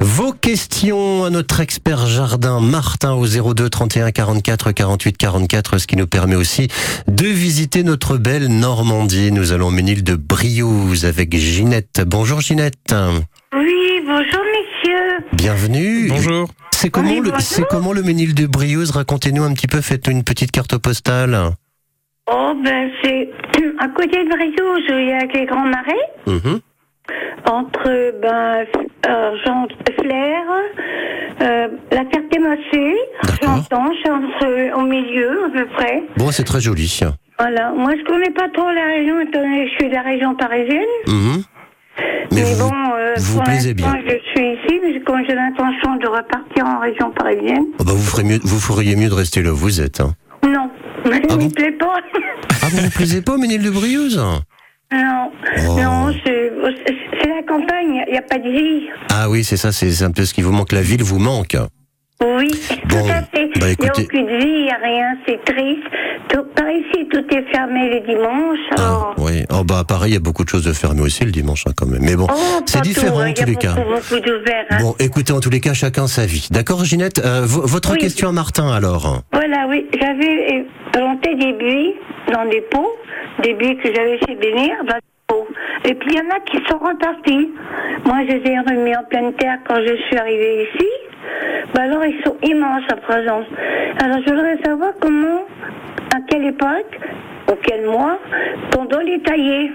Vos questions à notre expert jardin Martin au 02 31 44 48 44, ce qui nous permet aussi de visiter notre belle Normandie. Nous allons au Ménil de Briouze avec Ginette. Bonjour Ginette. Oui, bonjour messieurs. Bienvenue. Bonjour. C'est comment, Oui, le, bonjour. c'est comment le Ménil de Briouze? Racontez-nous un petit peu, faites une petite carte postale. Oh ben c'est à côté de Briouze, il y a les grands marais, Mhm. Entre ben Argent Flair, euh, la Ferté-Massé, D'accord. j'entends, entre- au milieu à peu près. Bon, c'est très joli. Voilà. Moi je connais pas trop la région, étant donné que je suis de la région parisienne. Mhm. Mais, vous, bon, euh, vous vous plaisez bien. je suis ici, mais comme j'ai l'intention de repartir en région parisienne. Oh bah, vous, ferez mieux, vous feriez mieux de rester là où vous êtes. hein. Non, ça Ah ne bon me plaît pas. Ah, vous ne plaisez pas Ménil de Briouze? Non, Oh. non, c'est la campagne, il n'y a pas de vie. Ah oui, c'est ça, c'est un peu ce qui vous manque. La ville vous manque. Oui, Bon, tout à fait. bah, il n'y a aucune vie, il n'y a rien, c'est triste. Tout, par ici, tout est fermé les dimanches. Ah, oui. Oh, bah, pareil, il y a beaucoup de choses de fermer aussi le dimanche, hein, quand même. Mais bon, Oh, c'est différent tout, en hein, tous les cas. beaucoup, hein. Bon, écoutez, en tous les cas, chacun sa vie. D'accord, Ginette Euh, vo- Votre Oui. question à Martin, alors Voilà, oui, j'avais euh, planté des buis dans des pots, des buis que j'avais chez Bénir, dans des pots. Et puis il y en a qui sont repartis. Moi, je les ai remis en pleine terre quand je suis arrivée ici. Bah alors, ils sont immenses à présent. Alors, je voudrais savoir comment, à quelle époque, ou quel mois, qu'on doit les tailler.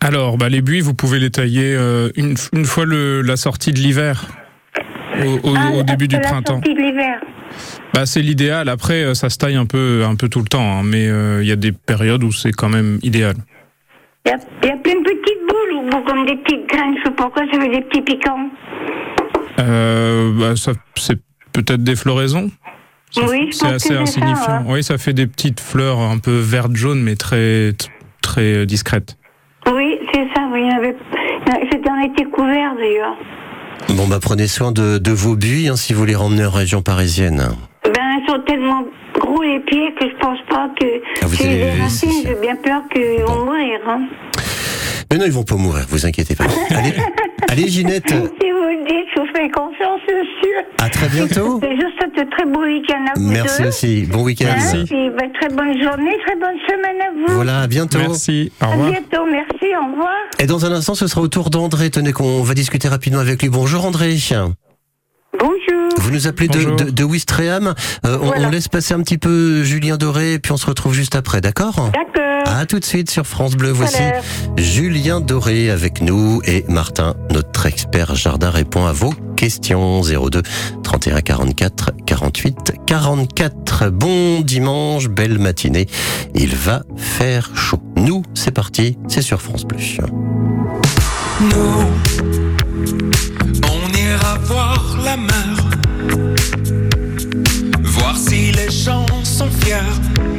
Alors, bah, les buis, vous pouvez les tailler euh, une, une fois le- la sortie de l'hiver, au, au- Ah, au début du la printemps. sortie de l'hiver. Bah, c'est l'idéal. Après, euh, ça se taille un peu, un peu tout le temps, hein, mais euh, il y a des périodes où c'est quand même idéal. Il y, a, il y a plein de petites boules, ou comme des petites graines, je sais pas pourquoi, ça fait des petits piquants. Euh, bah, ça, c'est peut-être des floraisons. Ça- Oui, je c'est pense assez que c'est ça, insignifiant. ouais. Oui, ça fait des petites fleurs un peu vertes jaunes, mais très très euh, discrètes. Oui, c'est ça, oui. il y avait- C'était en été couvert d'ailleurs. Bon, bah, prenez soin de, de vos buis hein, si vous les ramenez en région parisienne. Ben, ils sont tellement gros les pieds que je pense pas que Ah, vous si allez les racines, j'ai bien peur qu'ils vont mourir. Hein. Mais non, ils vont pas mourir, vous inquiétez pas. Allez, allez Ginette, Si vous le dites, je vous fais confiance, monsieur. à très bientôt. C'est juste un très beau week-end à vous Merci deux. aussi. Bon week-end. Puis, ben, très bonne journée, très bonne semaine à vous. Voilà, à bientôt. Merci. Au À revoir. bientôt, merci, au revoir. Et dans un instant, ce sera au tour d'André. Tenez qu'on va discuter rapidement avec lui. Bonjour André. Bonjour. Vous nous appelez de, Bonjour. de, de Ouistreham. Euh, on, Voilà. on laisse passer un petit peu Julien Doré, puis on se retrouve juste après, d'accord? D'accord. À tout de suite sur France Bleu. Voici. Julien Doré avec nous et Martin, notre expert jardin, répond à vos questions. 02 31 44 48 44. Bon dimanche, belle matinée. Il va faire chaud. Nous, c'est parti, c'est sur France Bleu. Nous, on ira voir la mer, voir si les gens sont fiers.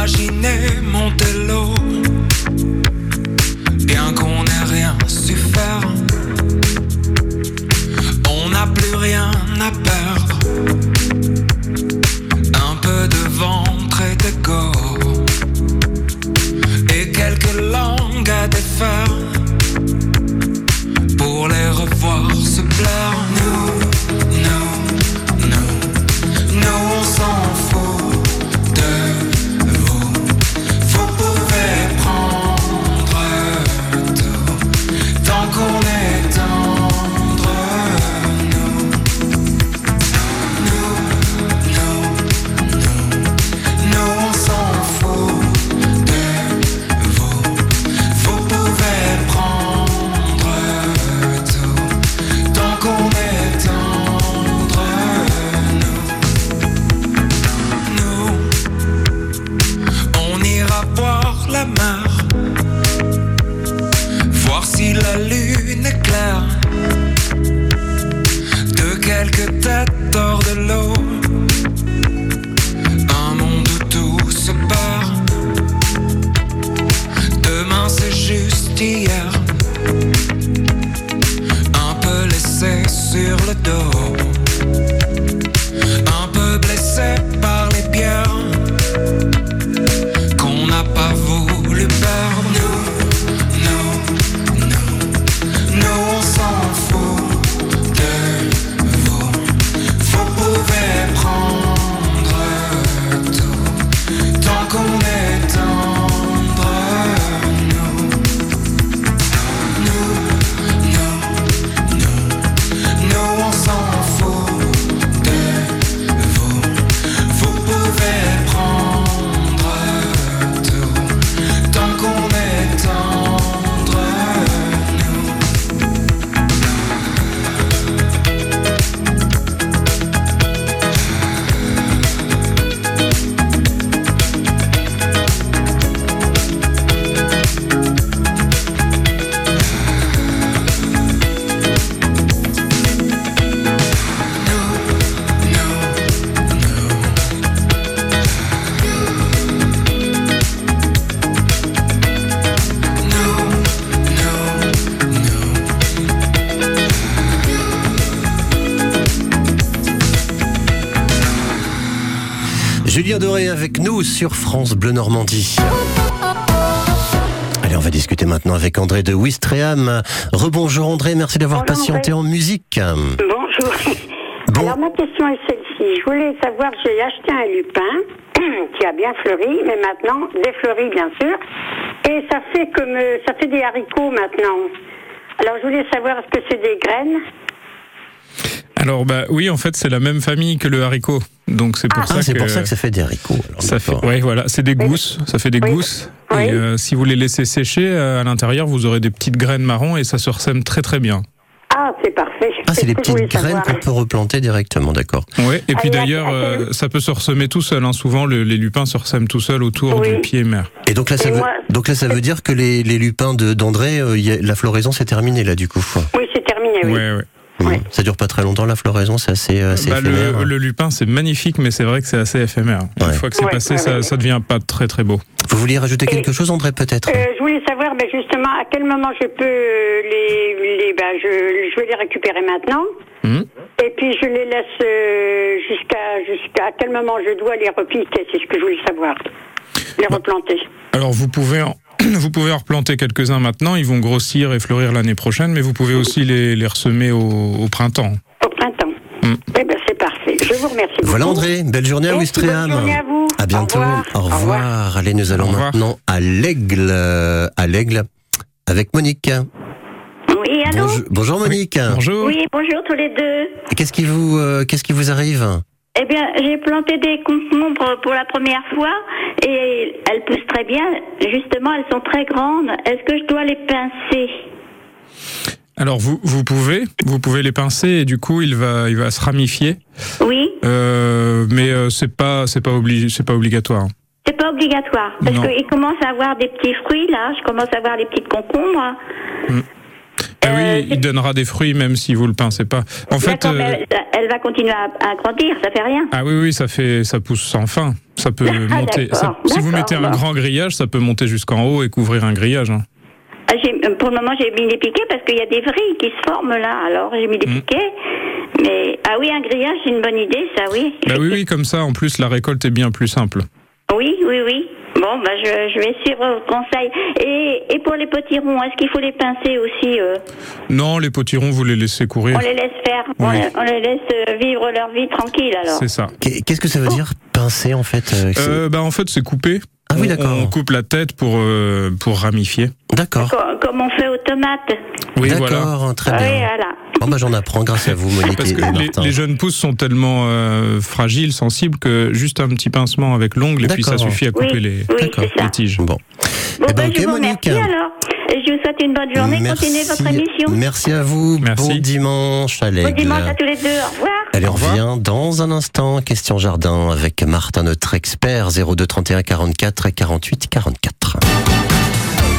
Imaginez Montello, bien qu'on n'ait rien su faire. On n'a plus rien à perdre. Un peu de ventre et d'égo et quelques langues à défaire sur France Bleu Normandie. Allez, on va discuter maintenant avec André de Ouistreham. Rebonjour André, merci d'avoir patienté en musique. Bonjour. Bon. Alors ma question est celle-ci. Je voulais savoir, j'ai acheté un lupin qui a bien fleuri, mais maintenant défleuri bien sûr, et ça fait comme euh, ça fait des haricots maintenant. Alors je voulais savoir est-ce que c'est des graines Alors bah oui, en fait, c'est la même famille que le haricot. Donc c'est pour Ah, ça que pour ça que ça fait des haricots. alors, ça fait ouais voilà, c'est des gousses, ça fait des Oui. gousses Oui. et euh, si vous les laissez sécher euh, à l'intérieur, vous aurez des petites graines marron et ça se ressème très très bien. Ah, c'est parfait. Ah, c'est ce des petites graines qu'on peut replanter directement, d'accord. Ouais, et puis à- d'ailleurs euh, ça peut se ressemer tout seul hein. souvent le- les lupins se ressèment tout seuls autour Oui. du pied mère. Et donc là, ça Et veut, moi- donc là, ça veut dire que les, les lupins de- d'André, euh, la floraison c'est terminé là du coup. Oui, c'est terminé, oui. Ouais ouais. Oui. Ça dure pas très longtemps la floraison, c'est assez, euh, assez Bah, éphémère. le, le lupin c'est magnifique mais c'est vrai que c'est assez éphémère. Ouais. Une fois que c'est Ouais, passé, ouais, ça, ouais. ça devient pas très très beau. Vous vouliez rajouter Et- quelque chose André peut-être? Euh, je voulais savoir ben, justement à quel moment je peux euh, les, les ben, je, je vais les récupérer maintenant. Mhm. Et puis je les laisse jusqu'à jusqu'à à quel moment je dois les repiquer, c'est ce que je voulais savoir. Les Bah. replanter. Alors vous pouvez en, vous pouvez en replanter quelques-uns maintenant, ils vont grossir et fleurir l'année prochaine, mais vous pouvez aussi les, les ressemer au, au printemps. Au printemps. Mm. Eh ben c'est parfait. Je vous remercie beaucoup. Voilà André, belle journée à Merci, bonne Ouistreham. journée à vous. À bientôt. Au revoir. Au revoir. Allez, nous allons maintenant à l'aigle, à l'aigle avec Monique. Oui, allô Bonjour, bonjour Monique. Bonjour. Oui, bonjour tous les deux. Qu'est-ce qui vous, euh, qu'est-ce qui vous arrive? Eh bien, j'ai planté des concombres pour la première fois et elles poussent très bien. Justement, elles sont très grandes. Est-ce que je dois les pincer? Alors vous, vous pouvez, vous pouvez les pincer et du coup il va, il va se ramifier, Oui, Euh, mais euh, c'est pas, c'est pas obligé, c'est pas obligatoire. c'est pas obligatoire. Parce Non. qu'ils commencent à avoir des petits fruits là. Je commence à avoir les petites concombres. Eh Euh, oui, c'est- il donnera des fruits même si vous le pincez pas. En fait, euh, elle, elle va continuer à, à grandir, ça fait rien. ah oui, oui, ça fait, ça pousse sans fin. Ça peut Ah, monter. ça- si vous mettez un grand grillage, ça peut monter jusqu'en haut et couvrir un grillage. hein. Ah, euh, Pour le moment, j'ai mis des piquets parce qu'il y a des vrilles qui se forment là. Alors, j'ai mis des Mm. piquets. Mais, ah oui, un grillage, c'est une bonne idée, ça, oui. Bah oui, oui, comme ça, en plus, la récolte est bien plus simple. Oui, oui, oui. Bon, bah, je, je vais suivre votre conseil. Et, et pour les potirons, est-ce qu'il faut les pincer aussi euh Non, les potirons, vous les laissez courir. On les laisse faire, on, Oui. les, on les laisse euh, vivre leur vie tranquille alors. C'est ça. Qu'est- Qu'est-ce que ça veut dire pincer en fait euh, Euh, bah en fait, c'est coupé. Ah oui, On- d'accord. On coupe la tête pour euh, pour ramifier. D'accord. Co- Comme on fait aux tomates. Oui, D'accord, voilà. très Oui, bien. voilà. Bon, bah, j'en apprends grâce à vous, Monique Parce que et les, jeunes pousses sont tellement euh, fragiles, sensibles que juste un petit pincement avec l'ongle et puis ça suffit à couper Oui, les, oui, les tiges. Bon. Bon, Eh ben, ben, ok, je vous Monique. alors. Et je vous souhaite une bonne journée. Continuez votre émission. Merci à vous. Merci. Bon dimanche à Bon dimanche à tous les deux. Au revoir. Allez, on revient dans un instant. Question jardin avec Martin, notre expert. 02 31 44 48 44.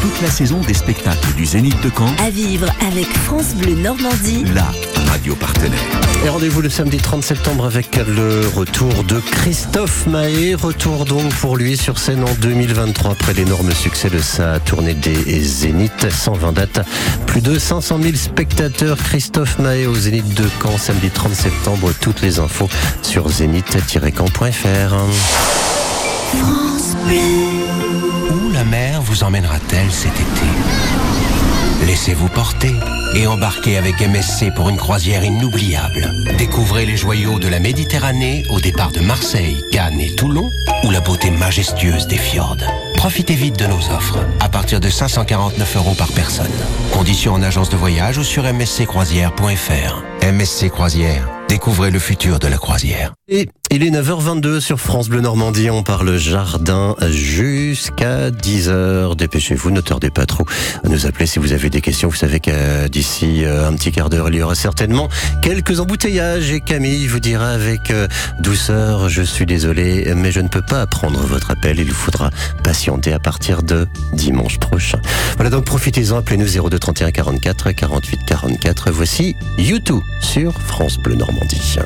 Toute la saison des spectacles du Zénith de Caen, À vivre avec France Bleu Normandie. la radio partenaire. Et rendez-vous le samedi 30 septembre avec le retour de Christophe Mahé. Retour donc pour lui sur scène en 2023 après l'énorme succès de sa tournée des Zénith. 120 dates, plus de 500 000 spectateurs. Christophe Mahé au Zénith de Caen samedi 30 septembre. Toutes les infos sur zénith-caen.fr. Où la mer vous emmènera-t-elle cet été? Laissez-vous porter et embarquez avec MSC pour une croisière inoubliable. Découvrez les joyaux de la Méditerranée au départ de Marseille, Cannes et Toulon ou la beauté majestueuse des fjords. Profitez vite de nos offres à partir de 549 euros par personne. Conditions en agence de voyage ou sur msccroisière.fr. MSC Croisière, découvrez le futur de la croisière. Il est 9h22 sur France Bleu Normandie. On parle jardin jusqu'à 10h. Dépêchez-vous, ne tardez pas trop à nous appeler si vous avez des questions. Vous savez que d'ici euh, un petit quart d'heure, il y aura certainement quelques embouteillages. Et Camille vous dira avec euh, douceur, je suis désolé, mais je ne peux pas prendre votre appel. Il vous faudra patienter à partir de dimanche prochain. Voilà, donc profitez-en. Appelez-nous 02 31 44 48 44. Voici YouTube sur France Bleu Normandie.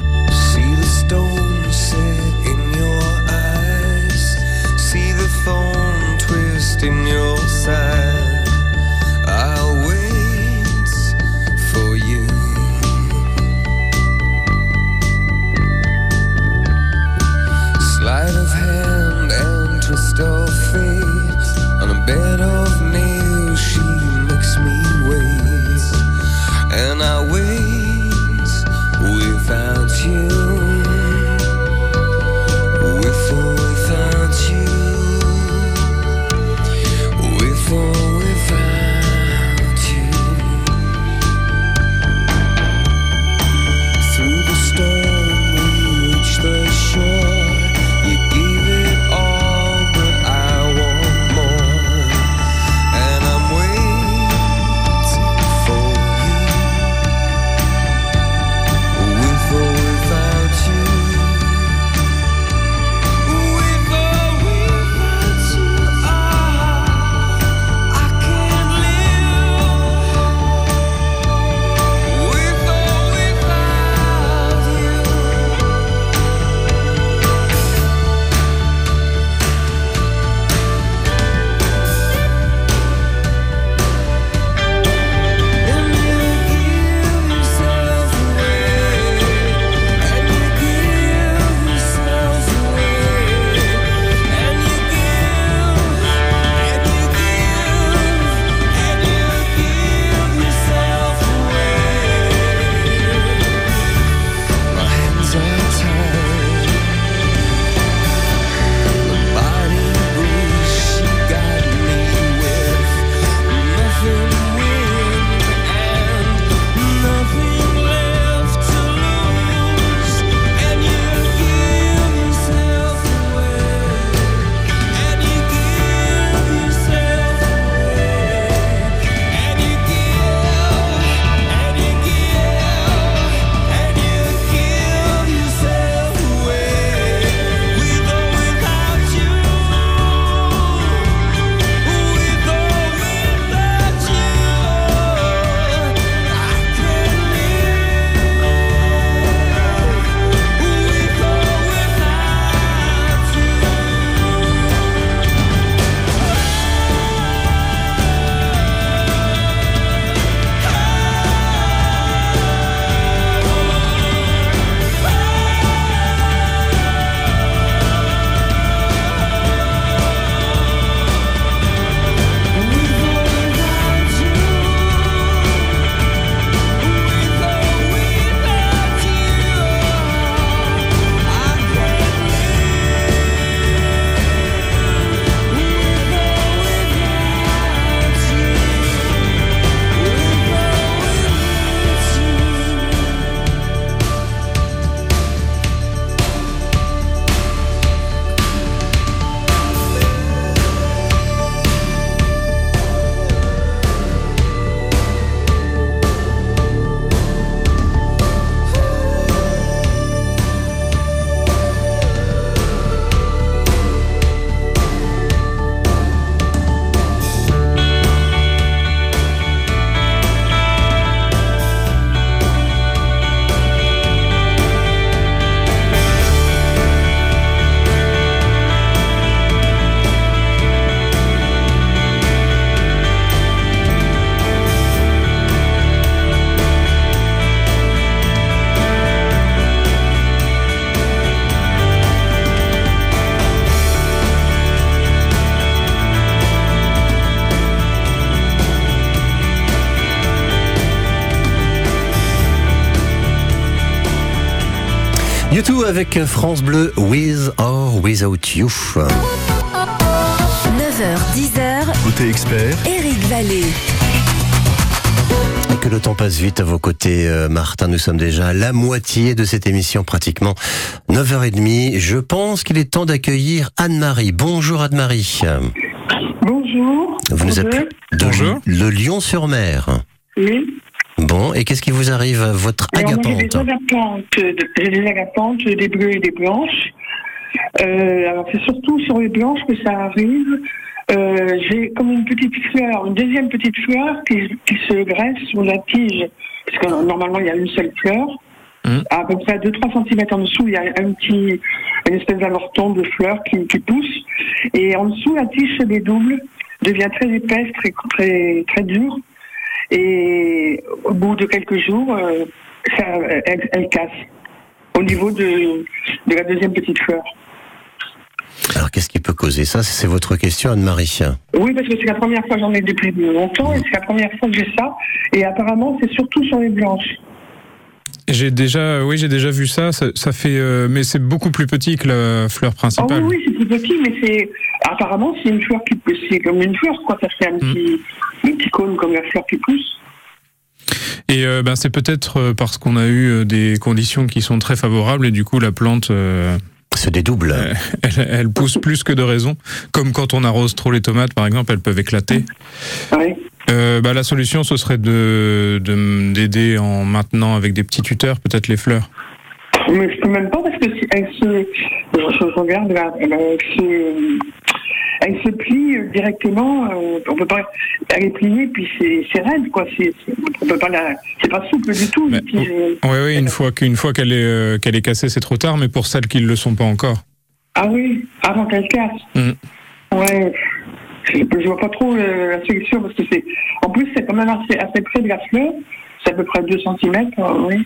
Avec France Bleu, With or Without You. 9h, 10h, Côté expert, Eric Vallée. Et que le temps passe vite à vos côtés, euh, Martin. Nous sommes déjà à la moitié de cette émission, pratiquement 9h30. Je pense qu'il est temps d'accueillir Anne-Marie. Bonjour Anne-Marie. Bonjour. Vous nous appelez de Bonjour. le Lyon-sur-Mer. Oui. Bon, et qu'est-ce qui vous arrive à votre Alors, moi, j'ai des agapante agapantes, des agapantes, des bleues et des blanches. Euh, alors c'est surtout sur les blanches que ça arrive. Euh, j'ai comme une petite fleur, une deuxième petite fleur qui, qui se greffe sur la tige. Parce que normalement il y a une seule fleur. Mhm. À peu près 2-3 cm en dessous, il y a un petit, une espèce d'avorton de fleur qui, qui pousse. Et en dessous, la tige se dédouble, devient très épaisse, très, très, très dure. Et au bout de quelques jours, euh, ça, elle, elle casse au niveau de, de la deuxième petite fleur. Alors, qu'est-ce qui peut causer ça? C'est votre question, Anne-Marie. Oui, parce que c'est la première fois que j'en ai depuis longtemps et c'est la première fois que j'ai ça. Et apparemment, c'est surtout sur les blanches. J'ai déjà, oui, j'ai déjà vu ça. Ça, ça fait, euh, mais c'est beaucoup plus petit que la fleur principale. oui, oui, c'est plus petit, mais c'est apparemment c'est une fleur qui pousse. C'est comme une fleur, quoi. Ça fait un petit, un petit cône comme la fleur qui pousse. Et euh, ben, c'est peut-être euh, parce qu'on a eu euh, des conditions qui sont très favorables et du coup la plante, euh, Se dédouble. Euh, elle, elle pousse plus que de raison. Comme quand on arrose trop les tomates, par exemple, elles peuvent éclater. Oui. Euh, bah, la solution, ce serait de de- d'aider en maintenant avec des petits tuteurs, peut-être les fleurs. Mais je peux même pas parce que si elle se, je, regarde là, elle, elle se, elle se plie euh, directement. euh, on peut pas, elle est pliée puis c'est raide quoi. C'est, on peut pas la, c'est pas souple du tout. Mais- tige. Oui, oui, une fois qu'une fois qu'elle est euh, qu'elle est cassée, c'est trop tard. Mais pour celles qui ne le sont pas encore, Ah oui, avant qu'elle casse. Mm. Ouais. Je, je vois pas trop euh, la solution parce que c'est, en plus c'est quand même assez, assez près de la fleur. C'est à peu près 2 cm. oui.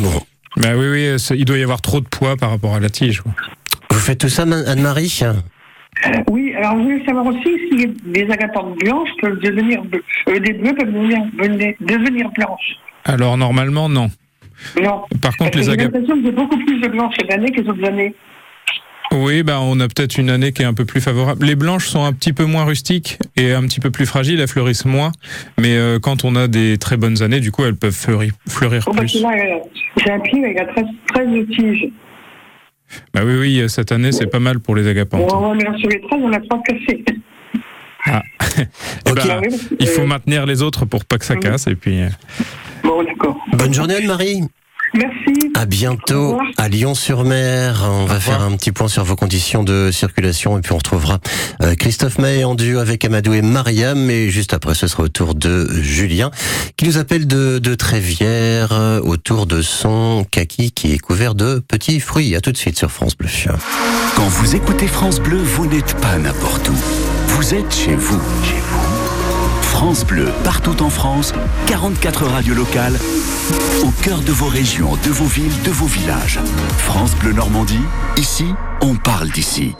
Bon. bah oui, oui, c'est- il doit y avoir trop de poids par rapport à la tige. quoi. Vous faites tout ça, Anne-Marie? Oui, alors je voulais savoir aussi si les agapantes blanches peuvent devenir bleues. Euh, des bleus peuvent devenir, devenir, blanches. Alors normalement, non. Non. Par contre, les J'ai agapes. l'impression que j'ai beaucoup plus de blanches cette année que les autres années. Oui, bah, on a peut-être une année qui est un peu plus favorable. Les blanches sont un petit peu moins rustiques et un petit peu plus fragiles, elles fleurissent moins. Mais euh, quand on a des très bonnes années, du coup, elles peuvent fleurir, fleurir Oh, plus. j'ai un pied, il a 13, 13 tiges. Bah oui, oui, cette année, c'est pas mal pour les agapantes. Est sur les 13, on a 3 cassés. Eh ben, Ah parce que, il faut euh, maintenir les autres pour pas que ça casse. Et puis, euh, Bon, d'accord. Bonne journée, Anne-Marie. Merci. À bientôt à Lyon-sur-Mer. On va faire un petit point sur vos conditions de circulation et puis on retrouvera euh, Christophe Maé en duo avec Amadou et Mariam. Et juste après, ce sera au tour de Julien qui nous appelle de, de Trévière euh, autour de son kaki qui est couvert de petits fruits. À tout de suite sur France Bleu. quand vous écoutez France Bleu, vous n'êtes pas n'importe où. Vous êtes chez vous. Chez vous. France Bleu, partout en France, 44 radios locales, au cœur de vos régions, de vos villes, de vos villages. France Bleu Normandie, ici, on parle d'ici.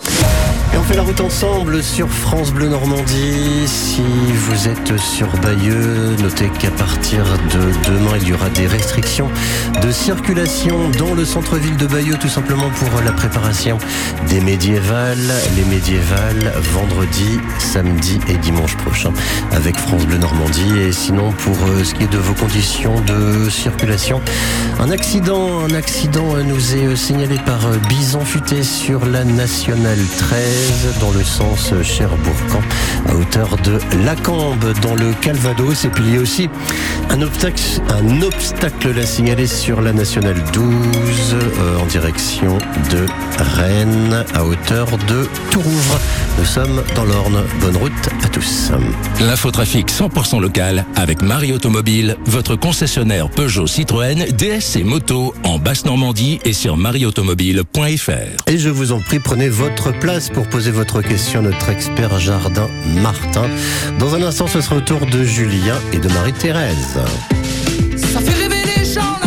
Et on fait la route ensemble sur France Bleu Normandie. Si vous êtes sur Bayeux, notez qu'à partir de demain, il y aura des restrictions de circulation dans le centre-ville de Bayeux, tout simplement pour la préparation des médiévales. Les médiévales, vendredi, samedi et dimanche prochain avec France Bleu Normandie. Et sinon, pour euh, ce qui est de vos conditions de circulation, un accident, un accident nous est euh, signalé par euh, Bison Futé sur la nationale 13 dans le sens Cherbourg-Camp à hauteur de Lacambe dans le Calvados. Et puis il y a aussi un obstacle, un obstacle là signalé sur la nationale 12 euh, en direction de Rennes à hauteur de Tourouvre. Nous sommes dans l'Orne. Bonne route à tous. L'infotrafic 100% local avec Marie Automobile, votre concessionnaire Peugeot Citroën, DS et moto en Basse-Normandie et sur marieautomobile.fr. Et je vous en prie, prenez votre place pour poser votre question à notre expert jardin Martin. Dans un instant, ce sera au tour de Julien et de Marie-Thérèse. Ça fait rêver les gens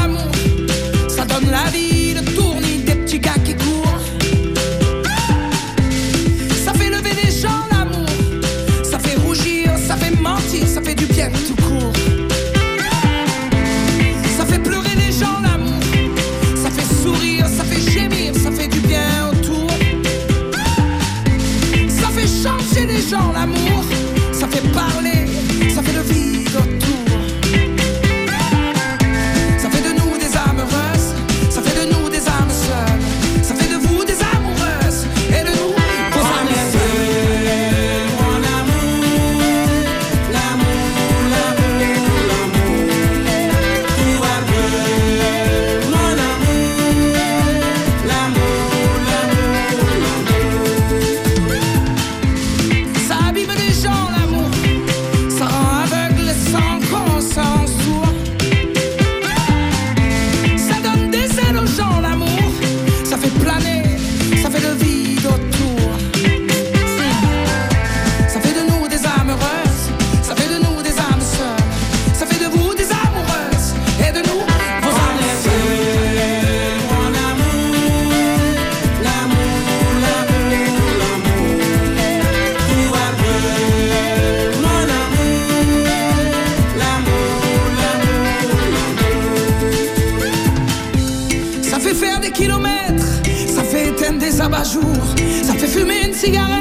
cigarette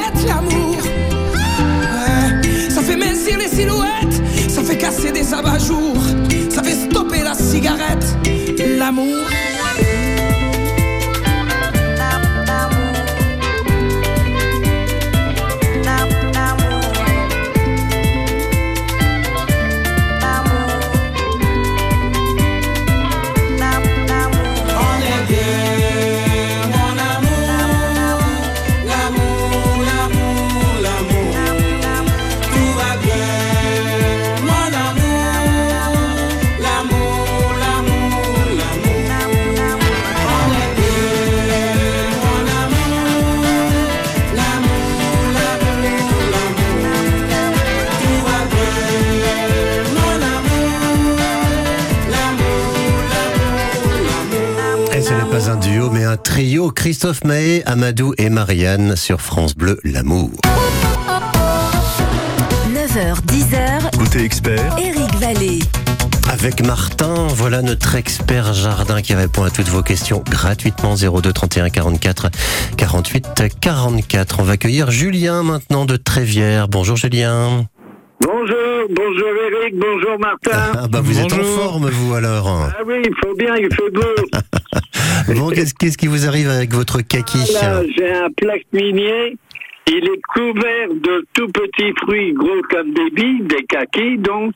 trio. Christophe Mahé, Amadou et Marianne sur France Bleu, l'amour. 9h, 10h, Côté expert, Eric Vallée. Avec Martin, voilà notre expert jardin qui répond à toutes vos questions gratuitement 02 31 44 48 44. On va accueillir Julien maintenant de Trévière. Bonjour Julien. Bonjour, bonjour Eric, bonjour Martin. Ah bah vous êtes en forme vous alors. Ah oui, il faut bien, il fait beau. Bon, qu'est-ce qu'est-ce qui vous arrive avec votre kaki Là, j'ai un plaque minier. Il est couvert de tout petits fruits gros comme des billes, des kakis donc.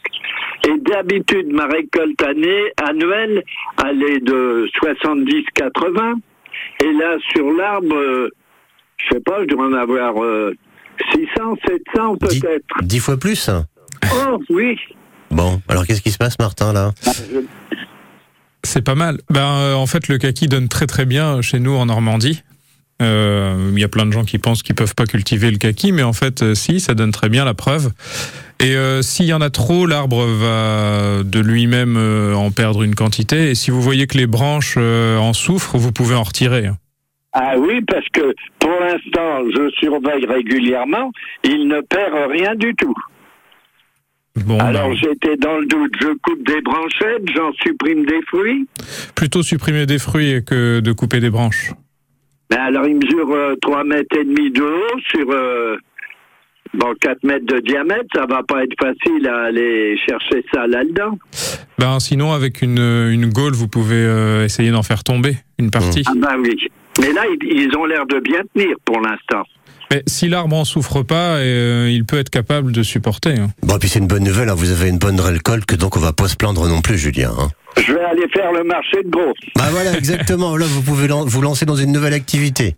Et d'habitude, ma récolte année, annuelle, elle est de 70-80. Et là, sur l'arbre, euh, je sais pas, je dois en avoir euh, 600, 700 Dix- peut-être. Dix fois plus Oh oui. Bon, alors qu'est-ce qui se passe Martin là? Ah, C'est pas mal. Ben, euh, en fait, le kaki donne très très bien chez nous en Normandie. Euh, Il y a plein de gens qui pensent qu'ils peuvent pas cultiver le kaki, mais en fait, euh, si, ça donne très bien la preuve. Et euh, s'il y en a trop, l'arbre va de lui-même euh, en perdre une quantité. Et si vous voyez que les branches euh, en souffrent, vous pouvez en retirer. Ah oui, parce que pour l'instant, je surveille régulièrement, il ne perd rien du tout. Bon, Alors ben, j'étais dans le doute, je coupe des branchettes, j'en supprime des fruits. plutôt supprimer des fruits que de couper des branches. Mais alors il mesure euh, 3 mètres et demi de haut sur euh, bon, 4 mètres de diamètre, ça va pas être facile à aller chercher ça là-dedans. Ben, sinon, avec une, une gaule, vous pouvez euh, essayer d'en faire tomber une partie. Ah ben oui. Mais là, ils, ont l'air de bien tenir pour l'instant. Mais si l'arbre en souffre pas, euh, il peut être capable de supporter. hein. Bon, puis c'est une bonne nouvelle, hein, vous avez une bonne récolte, donc on va pas se plaindre non plus Julien. hein. Je vais aller faire le marché de gros. Bah voilà, exactement, là vous pouvez lan- vous lancer dans une nouvelle activité.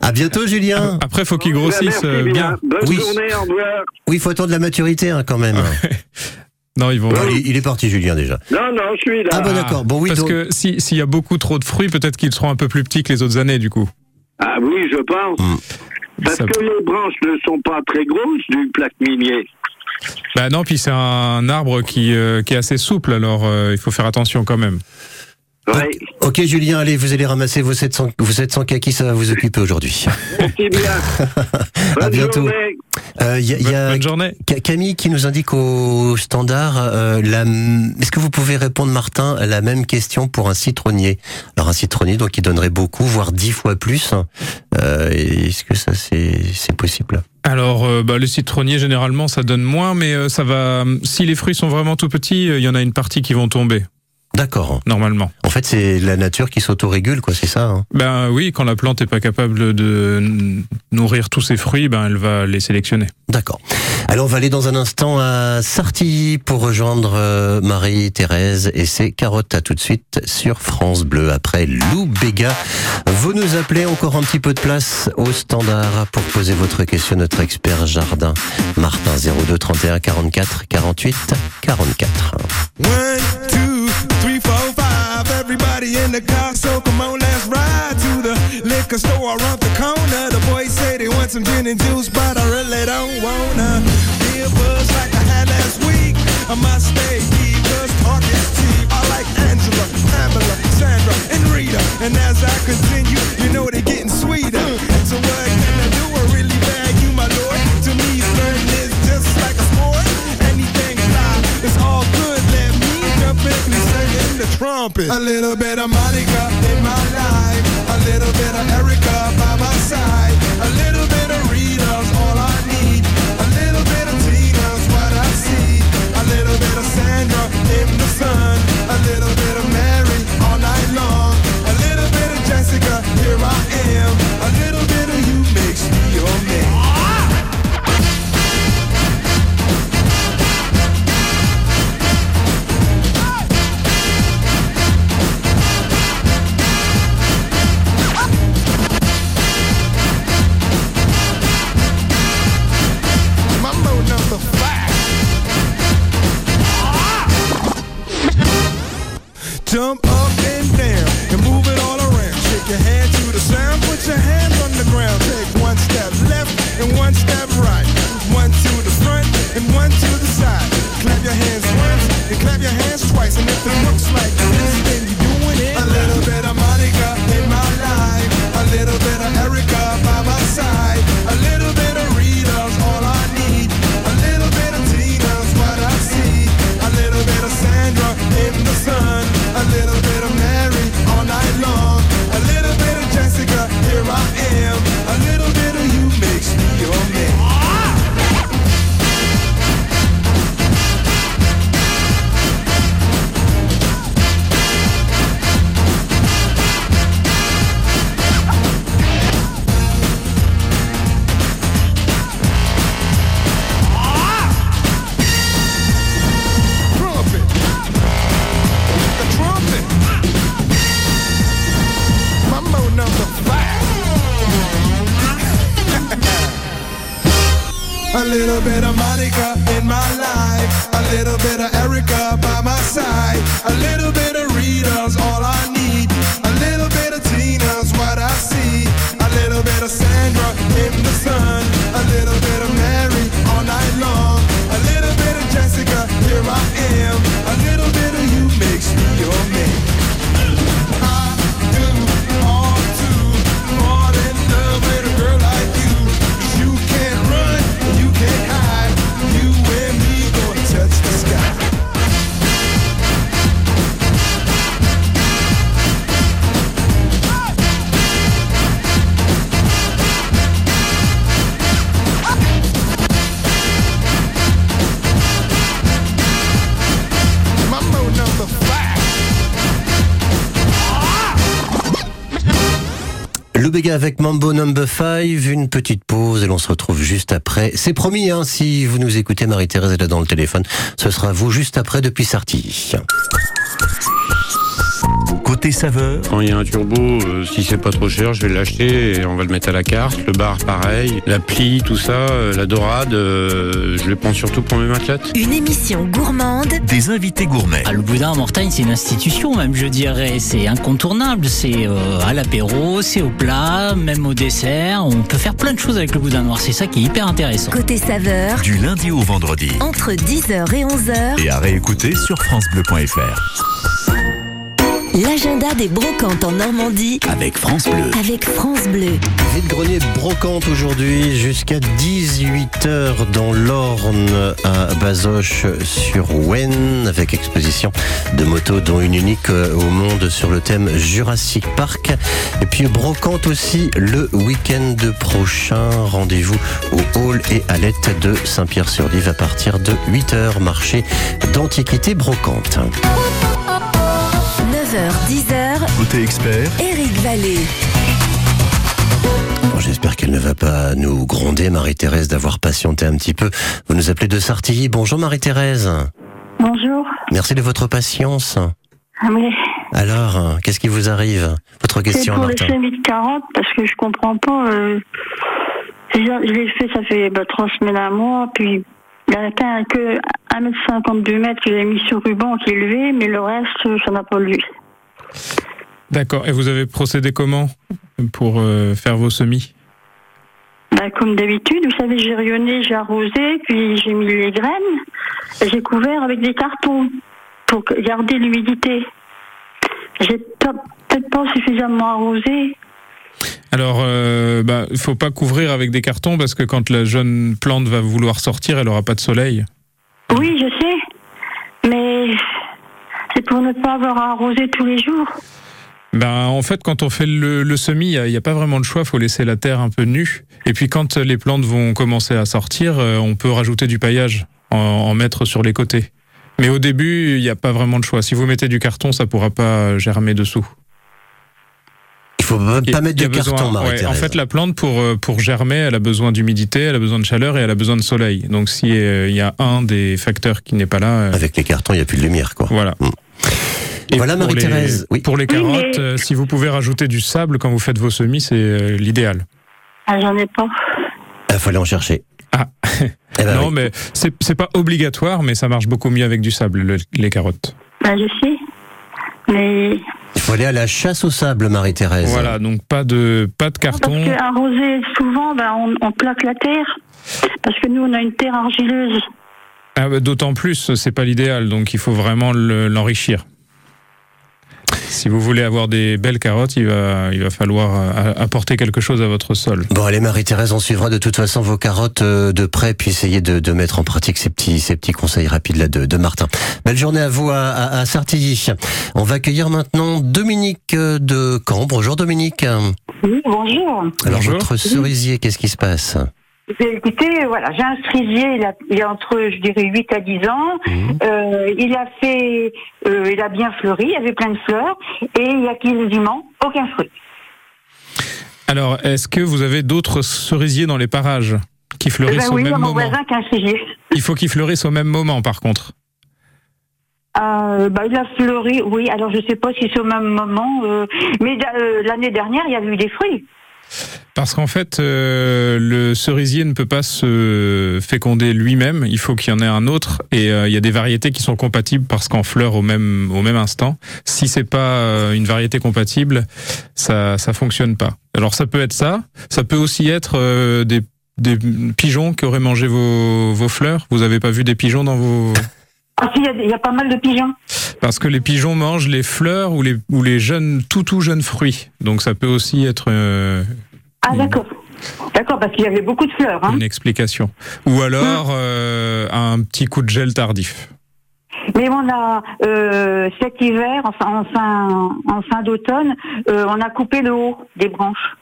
À bientôt Julien. Après, faut qu'il Ben, grossisse merci euh, bien. Bonne Oui. journée, au revoir. Oui, il faut attendre la maturité hein, quand même. Non, ils vont. Bon, il, il est parti Julien déjà. Non, non, je suis là. Ah bah d'accord, bon oui, Parce donc- que si- s'il y a beaucoup trop de fruits, peut-être qu'ils seront un peu plus petits que les autres années, du coup. Ah oui, je pense. Hmm. Parce Ça- que les branches ne sont pas très grosses du plaque minier. Bah non, puis c'est un arbre qui, euh, qui est assez souple, alors euh, il faut faire attention quand même. Ouais. Ok Julien, allez, vous allez ramasser vos 700, vos 700 kakis, ça va vous occuper aujourd'hui. Merci bien. À bientôt. Euh, Il y a, il y a Bonne journée. Camille qui nous indique au standard, euh, la est-ce que vous pouvez répondre Martin à la même question pour un citronnier? Alors un citronnier donc qui donnerait beaucoup, voire dix fois plus. Euh, est-ce que ça c'est possible? Alors, euh, bah, les citronniers, généralement, ça donne moins, mais euh, ça va. Si les fruits sont vraiment tout petits, euh, il y en a une partie qui vont tomber, D'accord. normalement. En fait c'est la nature qui s'autorégule quoi, c'est ça hein Ben oui, quand la plante est pas capable de nourrir tous ses fruits, ben elle va les sélectionner. D'accord. Alors on va aller dans un instant à Sartilly pour rejoindre euh, Marie-Thérèse et ses carottes. À tout de suite sur France Bleu après Lou Béga. Vous nous appelez encore un petit peu de place au standard pour poser votre question à notre expert jardin. Martin 02 31 44 48 44. One, two, three, four, five. Everybody in the car, so come on, let's ride to the liquor store around the corner. The boys say they want some gin and juice, but I really don't wanna a buzz like I had last week. I must stay deep, cause talk is cheap. I like Angela, Pamela, Sandra, and Rita. And as I continue, you know they're getting sweeter. So what in trumpet. A little bit of Monica in my life. A little bit of Erica little bit of Monica in my life. A little bit Avec Mambo Number 5, une petite pause et l'on se retrouve juste après. C'est promis, hein, si vous nous écoutez, Marie-Thérèse est là dans le téléphone. Ce sera vous juste après depuis Sarty. Côté saveur, Quand il y a un turbo, euh, si c'est pas trop cher, je vais l'acheter et on va le mettre à la carte. Le bar, pareil. La plie, tout ça, euh, la dorade, euh, je les prends surtout pour mes matelotes. Une émission gourmande des invités gourmets. Ah, le boudin à Mortagne, c'est une institution, même, je dirais. C'est incontournable. C'est euh, à l'apéro, c'est au plat, même au dessert. On peut faire plein de choses avec le boudin noir. C'est ça qui est hyper intéressant. côté saveur Du lundi au vendredi. entre 10h et 11h. Et à réécouter sur FranceBleu.fr. L'agenda des brocantes en Normandie Avec France Bleu. avec France Bleu. Vide-grenier brocante aujourd'hui jusqu'à 18h dans l'Orne à Bazoches sur Wen avec exposition de motos dont une unique euh, au monde sur le thème Jurassic Park. Et puis brocante aussi le week-end prochain. Rendez-vous au hall et à l'aide de Saint-Pierre-sur-Dive à partir de 8h marché d'antiquité brocante. 9h, 10h, Côté expert, Eric Vallée. Bon, J'espère qu'elle ne va pas nous gronder, Marie-Thérèse, d'avoir patienté un petit peu. Vous nous appelez de Sartilly. Bonjour Marie-Thérèse. Bonjour. Merci de votre patience. Ah oui. Alors, hein, qu'est-ce qui vous arrive? Votre C'est question, pour le Martin. semi de 40 parce que je comprends pas. euh, je l'ai fait, ça fait bah, trois semaines à mois, puis il n'y a qu'un- que 1m52 mètres que j'ai mis sur ruban qui est levé, mais le reste, ça n'a pas levé. D'accord. Et vous avez procédé comment pour euh, faire vos semis? Bah, comme d'habitude, vous savez, j'ai rayonné, j'ai arrosé, puis j'ai mis les graines, j'ai couvert avec des cartons pour garder l'humidité. J'ai peut-être pas suffisamment arrosé. Alors, euh, bah, il faut pas couvrir avec des cartons parce que quand la jeune plante va vouloir sortir, elle aura pas de soleil. Oui, je sais, c'est pour ne pas avoir à arroser tous les jours. Ben, en fait, quand on fait le, le semis, il n'y a, pas vraiment de choix, il faut laisser la terre un peu nue. Et puis quand les plantes vont commencer à sortir, euh, on peut rajouter du paillage, en, en mettre sur les côtés. Mais au début, il n'y a pas vraiment de choix. Si vous mettez du carton, ça pourra pas germer dessous. Il faut y pas mettre de besoin- carton, ouais, en fait, la plante, pour, euh, pour germer, elle a besoin d'humidité, elle a besoin de chaleur et elle a besoin de soleil. Donc, si euh, il y a un des facteurs qui n'est pas là. euh, Avec les cartons, il n'y a plus de lumière, quoi. Voilà. Mm. Et Voilà, Marie-Thérèse. Oui. Pour les Oui, carottes, mais- euh, si vous pouvez rajouter du sable quand vous faites vos semis, c'est euh, l'idéal. Ah, j'en ai pas. Il fallait en chercher. Ah. Eh ben non, oui. mais c'est pas obligatoire, mais ça marche beaucoup mieux avec du sable, le- les carottes. Ben, je sais. Mais Il faut aller à la chasse au sable, Marie-Thérèse. Voilà, donc pas de pas de parce carton. qu'arroser souvent, ben, on, on plaque la terre. Parce que nous, on a une terre argileuse. Ah, bah, D'autant plus, c'est pas l'idéal, donc il faut vraiment le- l'enrichir. Si vous voulez avoir des belles carottes, il va, il va falloir euh, apporter quelque chose à votre sol. Bon, allez, Marie-Thérèse, on suivra de toute façon vos carottes euh, de près, puis essayer de, de mettre en pratique ces petits, ces petits conseils rapides là de, de Martin. Belle journée à vous à, à, à Sartilly. On va accueillir maintenant Dominique euh, de Caen. Bonjour Dominique. Oui, bonjour. Alors, votre cerisier, qu'est-ce qui se passe? Écoutez, voilà, j'ai un cerisier, il a, il a entre, je dirais, 8 à 10 ans. Euh, il a fait, euh, il a bien fleuri, il y avait plein de fleurs, et il y a quasiment aucun fruit. Alors, est-ce que vous avez d'autres cerisiers dans les parages qui Eh fleurissent ben au oui, il y a même mon moment? voisin qui a un cerisier. Il faut qu'ils fleurissent au même moment, par contre. Euh, bah, il a fleuri, oui, alors je sais pas si c'est au même moment, euh, mais euh, l'année dernière, il y a eu des fruits. Parce qu'en fait, euh, le cerisier ne peut pas se féconder lui-même. Il faut qu'il y en ait un autre. Et euh, il y a des variétés qui sont compatibles parce qu'en fleur au même au même instant. Si c'est pas euh, une variété compatible, ça ça fonctionne pas. Alors ça peut être ça. Ça peut aussi être euh, des des pigeons qui auraient mangé vos vos fleurs. Vous avez pas vu des pigeons dans vos Ah si, il y a- il y, a pas mal de pigeons. parce que les pigeons mangent les fleurs ou les ou les jeunes tout tout jeunes fruits. Donc ça peut aussi être euh, Ah d'accord. D'accord, parce qu'il y avait beaucoup de fleurs. Hein. une explication. Ou alors euh, un petit coup de gel tardif. Mais on a euh, cet hiver, enfin en fin, en fin d'automne, euh, on a coupé le haut des branches.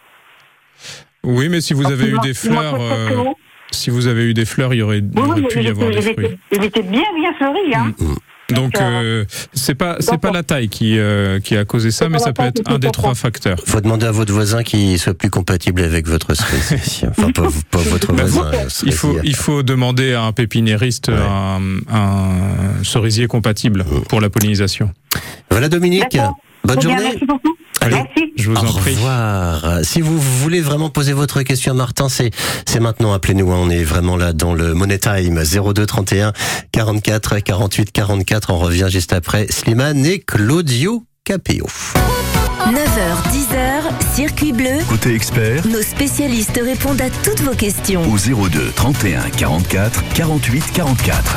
Oui, mais si vous avez eu des fleurs, euh. Si vous avez eu des fleurs, il y aurait, Oui, aurait oui, pu y avoir des fruits. était- il était bien bien fleuri. Hein. Donc euh, c'est pas c'est pas la taille qui euh, qui a causé ça, mais ça peut être un des trois facteurs. Faut demander à votre voisin qui soit plus compatible avec votre cerisier. Enfin, pas, pas votre voisin. vous, euh, il faut il faut demander à un pépiniériste un, un cerisier compatible pour la pollinisation. Voilà Dominique. Bonne bien, journée. merci beaucoup. Allez, Merci. Je vous Au en prie. revoir. Si vous voulez vraiment poser votre question à Martin, c'est c'est maintenant. Appelez-nous. hein. On est vraiment là dans le Money Time 02 31 44 48 44. On revient juste après Slimane et Claudio Capéo. 9h, 10h, circuit bleu. Côté expert, Nos spécialistes répondent à toutes vos questions. au 02 31 44 48 44.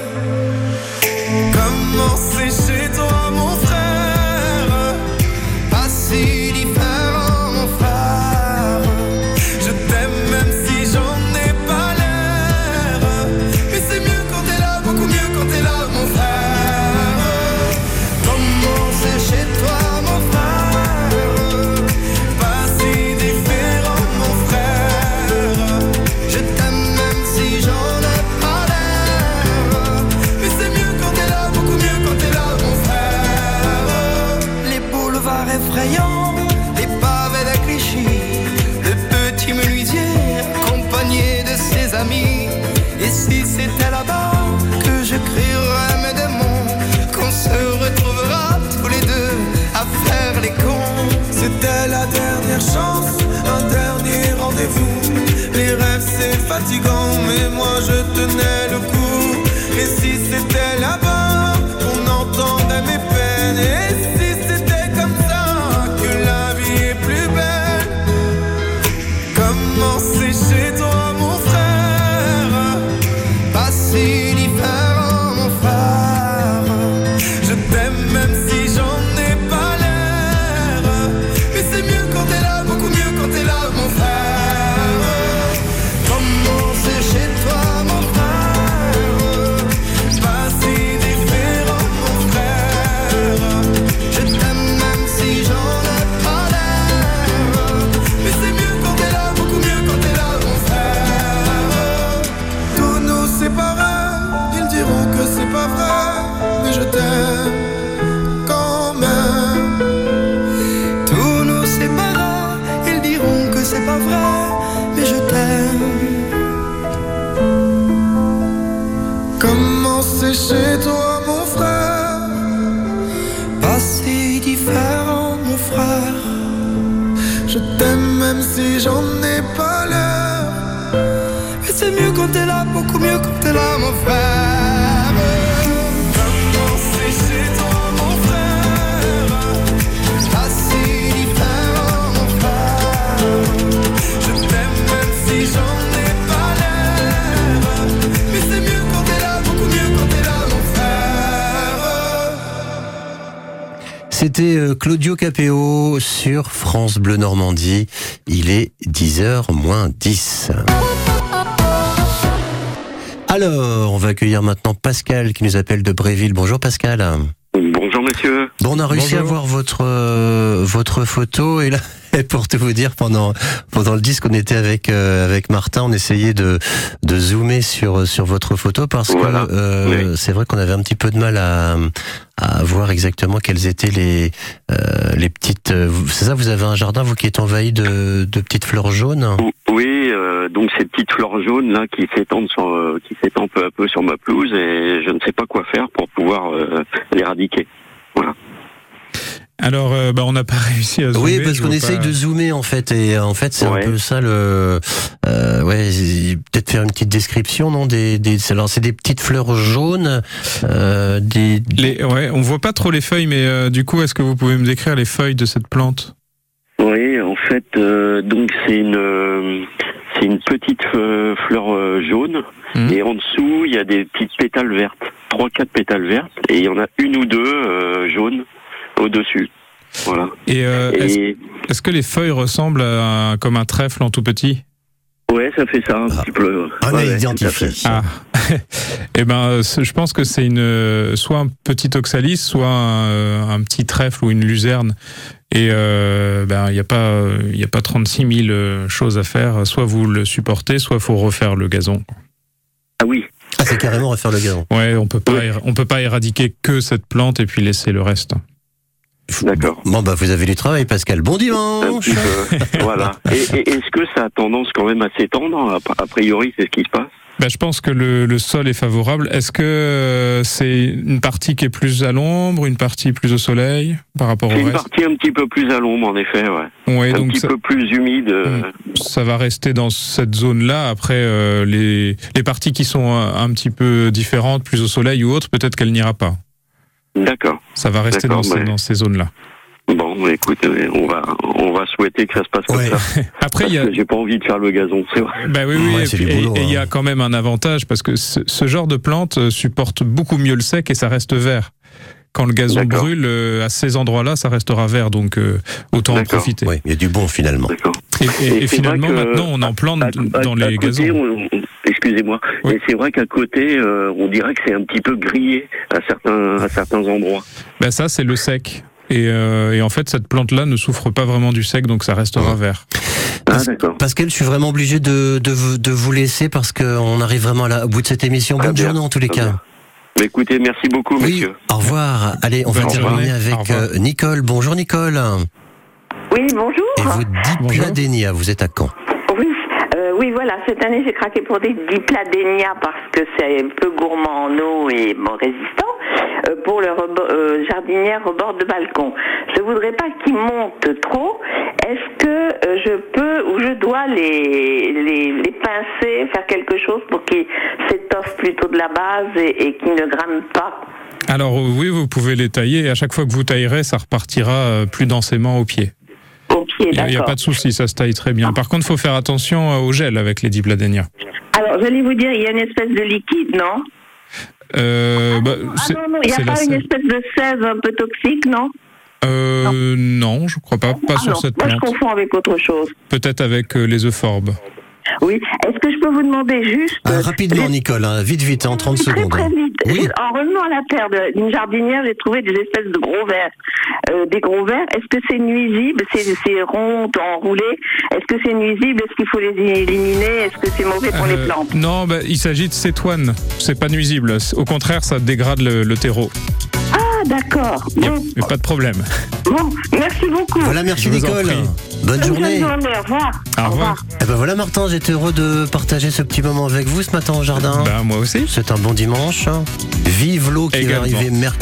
Comment Ils diront que c'est pas vrai, mais je t'aime quand même. Tout nous séparera. Ils diront que c'est pas vrai, mais je t'aime. Comment c'est chez toi? C'était Claudio Capéo sur France Bleu Normandie. Il est 10h moins 10. Alors, on va accueillir maintenant Pascal qui nous appelle de Bréville. Bonjour Pascal. Bonjour monsieur. Bon, on a réussi à voir votre euh, votre photo et là, et pour tout vous dire, pendant pendant le disque, on était avec euh, avec Martin, on essayait de de zoomer sur sur votre photo parce Voilà. que euh, c'est vrai qu'on avait un petit peu de mal à à voir exactement quelles étaient les euh, les petites. euh, vous- C'est ça, vous avez un jardin vous qui est envahi de de petites fleurs jaunes? Oui, euh, donc ces petites fleurs jaunes là qui s'étendent sur, euh, qui s'étendent peu à peu sur ma pelouse et je ne sais pas quoi faire pour pouvoir euh, l'éradiquer. Alors, euh, bah, on n'a pas réussi à zoomer. Oui, parce qu'on essaye pas- de zoomer en fait, et en fait c'est Ouais. un peu ça le. Euh, ouais, peut-être faire une petite description, non Des, des, alors c'est des petites fleurs jaunes, euh, des. Les, ouais, on voit pas trop les feuilles, mais euh, du coup, est-ce que vous pouvez me décrire les feuilles de cette plante? Oui, en fait, euh, donc c'est une euh, c'est une petite euh, fleur euh, jaune et en dessous il y a des petites pétales vertes, trois quatre pétales vertes et il y en a une ou deux euh, jaunes au dessus. Voilà. Et, euh, Et- est-ce est-ce que les feuilles ressemblent à un- comme un trèfle en tout petit? Ouais, ça fait ça un petit peu. On Ouais, identifié. Ah, eh ben, je pense que c'est une soit un petit oxalis, soit un, un petit trèfle ou une luzerne. Et euh, ben, il n'y a pas, il y a pas 36 000 euh, choses à faire. Soit vous le supportez, soit faut refaire le gazon. Ah oui. Ah, c'est carrément refaire le gazon. Ouais, on peut pas, éra- on peut pas éradiquer que cette plante et puis laisser le reste. D'accord. Bon bah vous avez du travail, Pascal. Bon Un dimanche. petit peu. voilà. Et, et est-ce que ça a tendance quand même à s'étendre? A priori, c'est ce qui se passe. Ben, je pense que le, le sol est favorable. Est-ce que euh, c'est une partie qui est plus à l'ombre, une partie plus au soleil par rapport au C'est une reste partie un petit peu plus à l'ombre, en effet, ouais. Ouais, un donc petit ça- peu plus humide. euh, ça va rester dans cette zone-là. Après, euh, les, les parties qui sont un, un petit peu différentes, plus au soleil ou autre, peut-être qu'elle n'ira pas. D'accord. Ça va rester dans, ces- ouais. dans ces zones-là. Bon, écoute, euh, on va, on va souhaiter que ça se passe comme ça. Après, il y a- que j'ai pas envie de faire le gazon, c'est vrai. Bah oui, oui, Ouais, et il y hein. a quand même un avantage parce que ce, ce genre de plante euh, supporte beaucoup mieux le sec et ça reste vert. Quand le gazon brûle, euh, à ces endroits-là, ça restera vert, donc euh, autant en profiter. Oui, il y a du bon finalement. Et, et- Et et c'est finalement, maintenant, on en plante dans les à côté, gazons. on- on- Excusez-moi, mais c'est vrai qu'à côté, euh, on dirait que c'est un petit peu grillé à certains, à certains endroits. Ben ça, c'est le sec. Et, euh, et en fait, cette plante-là ne souffre pas vraiment du sec, donc ça restera vert. Ah, Pas- Pascal, je suis vraiment obligé de, de, vous- de vous laisser parce qu'on arrive vraiment à la- au bout de cette émission. Bonne bien, journée en tous les très cas. bien. Mais écoutez, merci beaucoup, monsieur. Au revoir. Allez, on va Bonne terminer avec euh, Nicole. Bonjour Nicole. Oui, bonjour. Et vous Dipladénia, vous êtes à Caen. Oui, voilà. Cette année, j'ai craqué pour des dipladénias parce que c'est un peu gourmand en eau et bon, résistant. euh, pour le euh, jardinière au bord de balcon. Je voudrais pas qu'ils montent trop. Est-ce que euh, je peux ou je dois les, les, les pincer, faire quelque chose pour qu'ils s'étoffent plutôt de la base et, qu'ils ne grament pas? Alors oui, vous pouvez les tailler et à chaque fois que vous taillerez, ça repartira plus densément au pied. Pied, Il n'y a, pas de souci, ça se taille très bien. Par contre, il faut faire attention euh, au gel avec les dipladénias. Alors, j'allais vous dire, il y a une espèce de liquide, non? Euh, bah, Ah non, non, il n'y a pas une espèce de sève un peu toxique, non? Euh, non, je crois pas. Pas Ah sur non, cette moi je confonds avec autre chose. Peut-être avec euh, les euphorbes. Oui. Est-ce que je peux vous demander juste, Ah, rapidement, Nicole, hein, vite, vite, en 30 très secondes. très vite, Oui. en revenant à la terre d'une jardinière, j'ai trouvé des espèces de gros vers. Euh, des gros vers, est-ce que c'est nuisible? C'est rond, enroulé. Est-ce que c'est nuisible? Est-ce qu'il faut les éliminer? Est-ce que c'est mauvais pour les Euh, plantes? non, bah, il s'agit de cétoine. C'est pas nuisible. Au contraire, ça dégrade le, le terreau. Ah, d'accord. Il Bon, pas de problème. bon, merci beaucoup. Voilà, merci Nicole. prie. Bonne journée. Au revoir. Au revoir. Eh ben voilà Martin, j'étais heureux de partager ce petit moment avec vous ce matin au jardin. Bah, moi aussi. C'est un bon dimanche. Vive l'eau qui va Également. arriver mercredi.